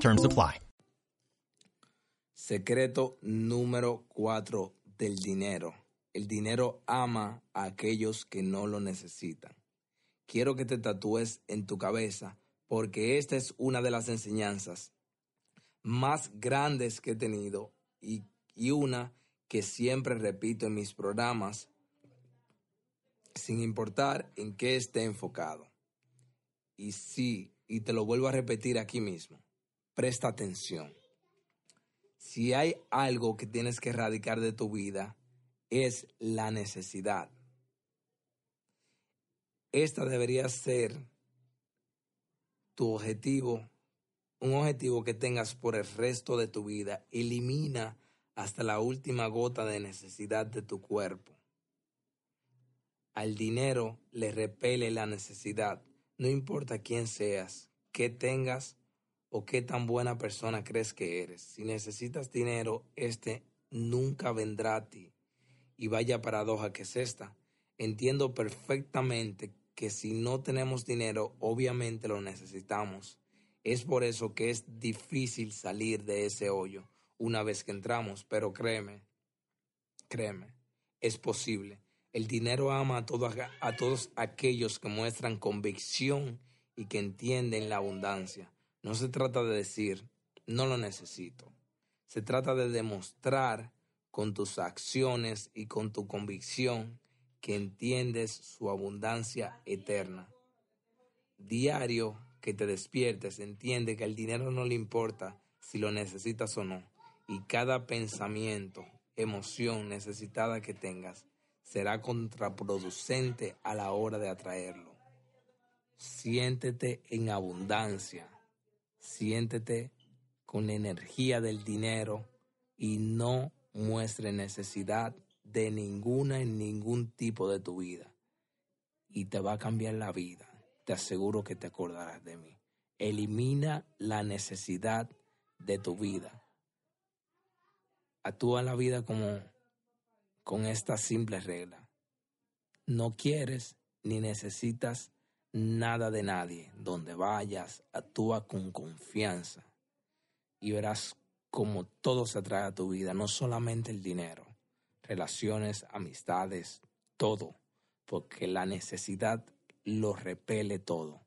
Terms apply. Secreto número 4 del dinero. El dinero ama a aquellos que no lo necesitan. Quiero que te tatúes en tu cabeza porque esta es una de las enseñanzas más grandes que he tenido y, y una que siempre repito en mis programas sin importar en qué esté enfocado. Y sí, y te lo vuelvo a repetir aquí mismo, presta atención. Si hay algo que tienes que erradicar de tu vida, es la necesidad. Esta debería ser tu objetivo, un objetivo que tengas por el resto de tu vida. Elimina hasta la última gota de necesidad de tu cuerpo. Al dinero le repele la necesidad, no importa quién seas, qué tengas o qué tan buena persona crees que eres. Si necesitas dinero, este nunca vendrá a ti. Y vaya paradoja que es esta. Entiendo perfectamente que si no tenemos dinero, obviamente lo necesitamos. Es por eso que es difícil salir de ese hoyo una vez que entramos, pero créeme, créeme, es posible. El dinero ama a todos, a todos aquellos que muestran convicción y que entienden la abundancia. No se trata de decir, no lo necesito. Se trata de demostrar con tus acciones y con tu convicción que entiendes su abundancia eterna. Diario que te despiertes, entiende que el dinero no le importa si lo necesitas o no. Y cada pensamiento, emoción necesitada que tengas, será contraproducente a la hora de atraerlo. Siéntete en abundancia, siéntete con la energía del dinero y no muestre necesidad de ninguna en ningún tipo de tu vida. Y te va a cambiar la vida. Te aseguro que te acordarás de mí. Elimina la necesidad de tu vida. Actúa la vida como con esta simple regla. No quieres ni necesitas nada de nadie. Donde vayas, actúa con confianza y verás cómo todo se atrae a tu vida, no solamente el dinero, relaciones, amistades, todo, porque la necesidad lo repele todo.